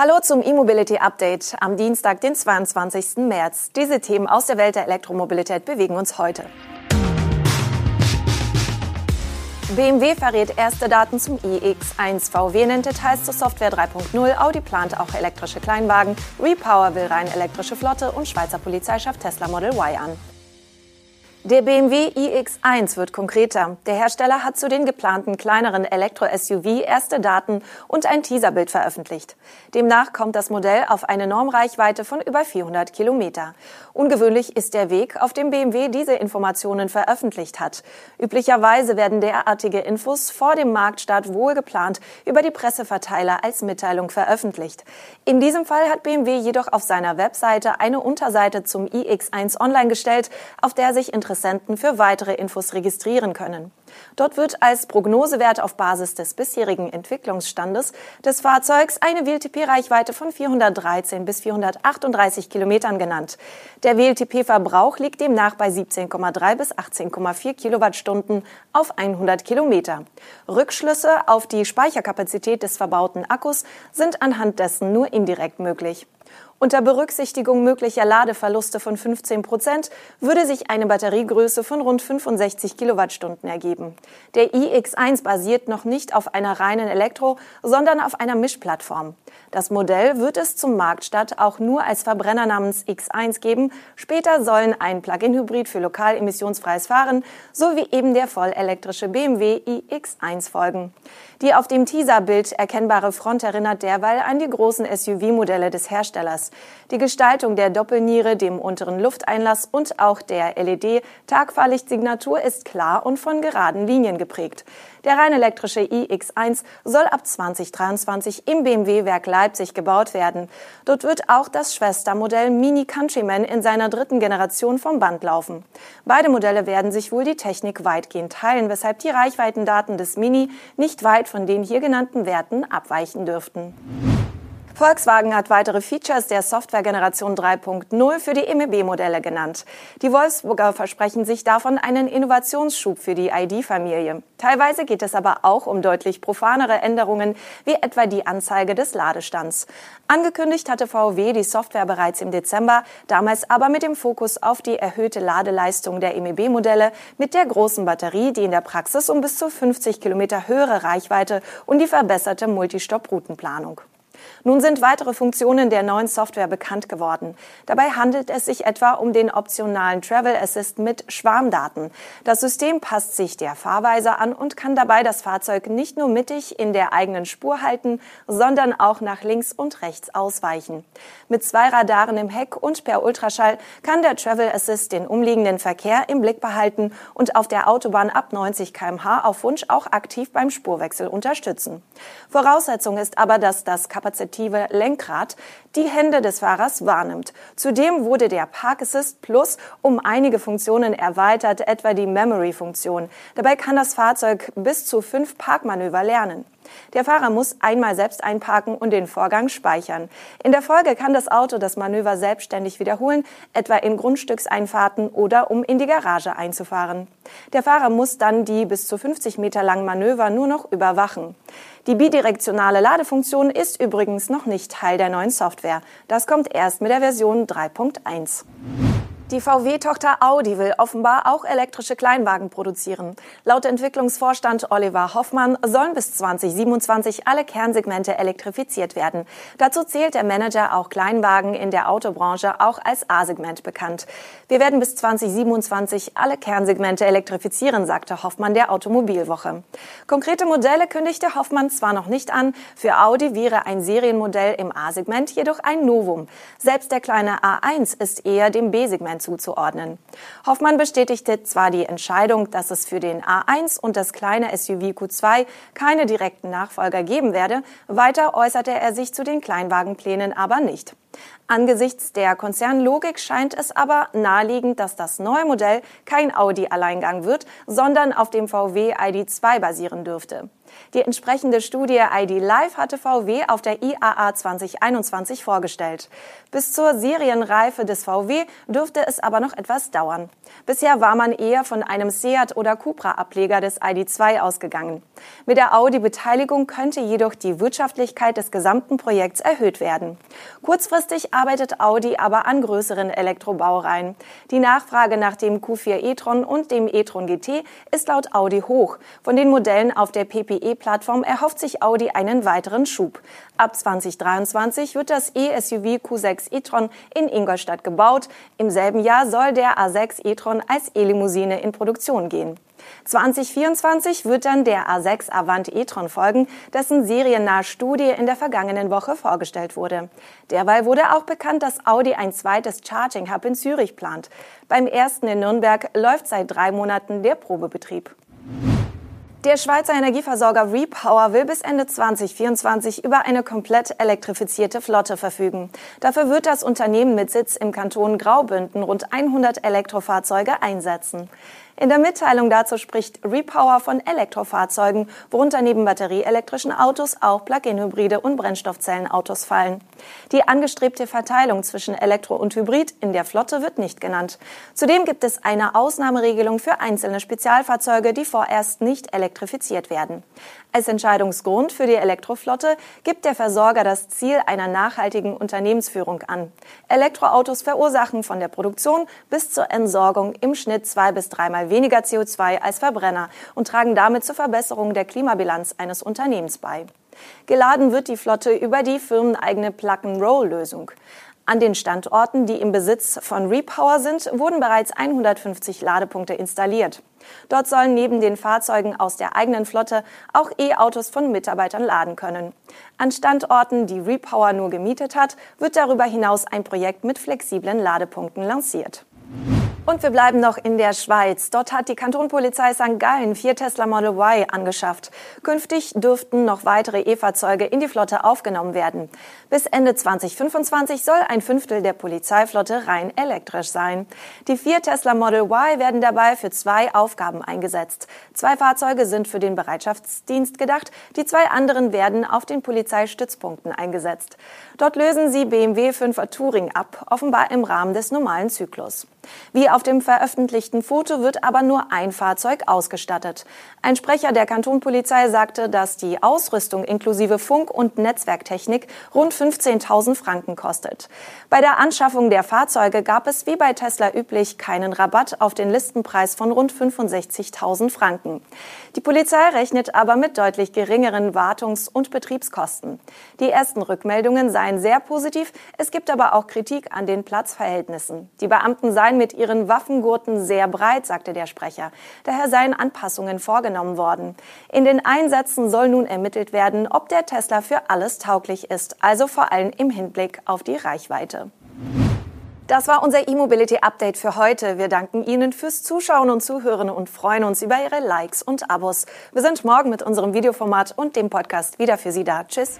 Hallo zum E-Mobility Update am Dienstag, den 22. März. Diese Themen aus der Welt der Elektromobilität bewegen uns heute. BMW verrät erste Daten zum iX1. VW nennt Details zur Software 3.0. Audi plant auch elektrische Kleinwagen. Repower will rein elektrische Flotte und Schweizer Polizei schafft Tesla Model Y an. Der BMW iX1 wird konkreter. Der Hersteller hat zu den geplanten kleineren Elektro-SUV erste Daten und ein Teaserbild veröffentlicht. Demnach kommt das Modell auf eine Normreichweite von über 400 Kilometer. Ungewöhnlich ist der Weg, auf dem BMW diese Informationen veröffentlicht hat. Üblicherweise werden derartige Infos vor dem Marktstart wohlgeplant über die Presseverteiler als Mitteilung veröffentlicht. In diesem Fall hat BMW jedoch auf seiner Webseite eine Unterseite zum iX1 online gestellt, auf der sich interessante Interessenten für weitere Infos registrieren können. Dort wird als Prognosewert auf Basis des bisherigen Entwicklungsstandes des Fahrzeugs eine WLTP-Reichweite von 413 bis 438 Kilometern genannt. Der WLTP-Verbrauch liegt demnach bei 17,3 bis 18,4 Kilowattstunden auf 100 Kilometer. Rückschlüsse auf die Speicherkapazität des verbauten Akkus sind anhand dessen nur indirekt möglich. Unter Berücksichtigung möglicher Ladeverluste von 15 Prozent würde sich eine Batteriegröße von rund 65 Kilowattstunden ergeben. Der iX1 basiert noch nicht auf einer reinen Elektro, sondern auf einer Mischplattform. Das Modell wird es zum Marktstart auch nur als Verbrenner namens X1 geben. Später sollen ein Plug-in-Hybrid für lokal emissionsfreies Fahren sowie eben der vollelektrische BMW iX1 folgen. Die auf dem Teaserbild erkennbare Front erinnert derweil an die großen SUV-Modelle des Herstellers. Die Gestaltung der Doppelniere, dem unteren Lufteinlass und auch der LED-Tagfahrlichtsignatur ist klar und von geraden Linien geprägt. Der rein elektrische iX1 soll ab 2023 im BMW-Werk Leipzig gebaut werden. Dort wird auch das Schwestermodell Mini Countryman in seiner dritten Generation vom Band laufen. Beide Modelle werden sich wohl die Technik weitgehend teilen, weshalb die Reichweitendaten des Mini nicht weit von den hier genannten Werten abweichen dürften. Volkswagen hat weitere Features der Softwaregeneration 3.0 für die MEB-Modelle genannt. Die Wolfsburger versprechen sich davon einen Innovationsschub für die ID-Familie. Teilweise geht es aber auch um deutlich profanere Änderungen, wie etwa die Anzeige des Ladestands. Angekündigt hatte VW die Software bereits im Dezember, damals aber mit dem Fokus auf die erhöhte Ladeleistung der MEB-Modelle mit der großen Batterie, die in der Praxis um bis zu 50 Kilometer höhere Reichweite und die verbesserte Multistop-Routenplanung. Nun sind weitere Funktionen der neuen Software bekannt geworden. Dabei handelt es sich etwa um den optionalen Travel Assist mit Schwarmdaten. Das System passt sich der Fahrweise an und kann dabei das Fahrzeug nicht nur mittig in der eigenen Spur halten, sondern auch nach links und rechts ausweichen. Mit zwei Radaren im Heck und per Ultraschall kann der Travel Assist den umliegenden Verkehr im Blick behalten und auf der Autobahn ab 90 kmh auf Wunsch auch aktiv beim Spurwechsel unterstützen. Voraussetzung ist aber, dass das kapazitive Lenkrad die Hände des Fahrers wahrnimmt. Zudem wurde der Park Assist Plus um einige Funktionen erweitert, etwa die Memory-Funktion. Dabei kann das Fahrzeug bis zu fünf Parkmanöver lernen. Der Fahrer muss einmal selbst einparken und den Vorgang speichern. In der Folge kann das Auto das Manöver selbstständig wiederholen, etwa in Grundstückseinfahrten oder um in die Garage einzufahren. Der Fahrer muss dann die bis zu 50 Meter langen Manöver nur noch überwachen. Die bidirektionale Ladefunktion ist übrigens noch nicht Teil der neuen Software. Das kommt erst mit der Version 3.1. Die VW-Tochter Audi will offenbar auch elektrische Kleinwagen produzieren. Laut Entwicklungsvorstand Oliver Hoffmann sollen bis 2027 alle Kernsegmente elektrifiziert werden. Dazu zählt der Manager auch Kleinwagen in der Autobranche, auch als A-Segment bekannt. Wir werden bis 2027 alle Kernsegmente elektrifizieren, sagte Hoffmann der Automobilwoche. Konkrete Modelle kündigte Hoffmann zwar noch nicht an, für Audi wäre ein Serienmodell im A-Segment jedoch ein Novum. Selbst der kleine A1 ist eher dem B-Segment Hoffmann zuzuordnen. Hoffmann bestätigte zwar die Entscheidung, dass es für den A1 und das kleine SUV Q2 keine direkten Nachfolger geben werde. Weiter äußerte er sich zu den Kleinwagenplänen aber nicht. Angesichts der Konzernlogik scheint es aber naheliegend, dass das neue Modell kein Audi-Alleingang wird, sondern auf dem VW ID2 basieren dürfte. Die entsprechende Studie ID Live hatte VW auf der IAA 2021 vorgestellt. Bis zur Serienreife des VW dürfte es aber noch etwas dauern. Bisher war man eher von einem Seat oder Cupra Ableger des ID2 ausgegangen. Mit der Audi-Beteiligung könnte jedoch die Wirtschaftlichkeit des gesamten Projekts erhöht werden. Kurzfristig arbeitet Audi aber an größeren Elektrobaureihen. Die Nachfrage nach dem Q4 e-tron und dem e-tron GT ist laut Audi hoch. Von den Modellen auf der PPE-Plattform erhofft sich Audi einen weiteren Schub. Ab 2023 wird das E-SUV Q6 e-tron in Ingolstadt gebaut. Im selben Jahr soll der A6 e-tron als E-Limousine in Produktion gehen. 2024 wird dann der A6 Avant e-tron folgen, dessen seriennahe Studie in der vergangenen Woche vorgestellt wurde. Derweil wurde auch bekannt, dass Audi ein zweites Charging Hub in Zürich plant. Beim ersten in Nürnberg läuft seit drei Monaten der Probebetrieb. Der Schweizer Energieversorger Repower will bis Ende 2024 über eine komplett elektrifizierte Flotte verfügen. Dafür wird das Unternehmen mit Sitz im Kanton Graubünden rund 100 Elektrofahrzeuge einsetzen. In der Mitteilung dazu spricht Repower von Elektrofahrzeugen, worunter neben batterieelektrischen Autos auch Plug-in-Hybride und Brennstoffzellenautos fallen. Die angestrebte Verteilung zwischen Elektro und Hybrid in der Flotte wird nicht genannt. Zudem gibt es eine Ausnahmeregelung für einzelne Spezialfahrzeuge, die vorerst nicht elektrifiziert werden. Als Entscheidungsgrund für die Elektroflotte gibt der Versorger das Ziel einer nachhaltigen Unternehmensführung an. Elektroautos verursachen von der Produktion bis zur Entsorgung im Schnitt zwei bis dreimal weniger CO2 als Verbrenner und tragen damit zur Verbesserung der Klimabilanz eines Unternehmens bei. Geladen wird die Flotte über die firmeneigene Plug-and-Roll-Lösung. An den Standorten, die im Besitz von Repower sind, wurden bereits 150 Ladepunkte installiert. Dort sollen neben den Fahrzeugen aus der eigenen Flotte auch E-Autos von Mitarbeitern laden können. An Standorten, die Repower nur gemietet hat, wird darüber hinaus ein Projekt mit flexiblen Ladepunkten lanciert. Und wir bleiben noch in der Schweiz. Dort hat die Kantonpolizei St. Gallen vier Tesla Model Y angeschafft. Künftig dürften noch weitere E-Fahrzeuge in die Flotte aufgenommen werden. Bis Ende 2025 soll ein Fünftel der Polizeiflotte rein elektrisch sein. Die vier Tesla Model Y werden dabei für zwei Aufgaben eingesetzt. Zwei Fahrzeuge sind für den Bereitschaftsdienst gedacht, die zwei anderen werden auf den Polizeistützpunkten eingesetzt. Dort lösen sie BMW 5er Touring ab, offenbar im Rahmen des normalen Zyklus. Wie auf dem veröffentlichten Foto wird aber nur ein Fahrzeug ausgestattet. Ein Sprecher der Kantonpolizei sagte, dass die Ausrüstung inklusive Funk- und Netzwerktechnik rund 15.000 Franken kostet. Bei der Anschaffung der Fahrzeuge gab es wie bei Tesla üblich keinen Rabatt auf den Listenpreis von rund 65.000 Franken. Die Polizei rechnet aber mit deutlich geringeren Wartungs- und Betriebskosten. Die ersten Rückmeldungen seien sehr positiv, es gibt aber auch Kritik an den Platzverhältnissen. Die Beamten seien mit ihren Waffengurten sehr breit, sagte der Sprecher. Daher seien Anpassungen vorgenommen worden. In den Einsätzen soll nun ermittelt werden, ob der Tesla für alles tauglich ist, also vor allem im Hinblick auf die Reichweite. Das war unser E-Mobility Update für heute. Wir danken Ihnen fürs Zuschauen und Zuhören und freuen uns über Ihre Likes und Abos. Wir sind morgen mit unserem Videoformat und dem Podcast wieder für Sie da. Tschüss.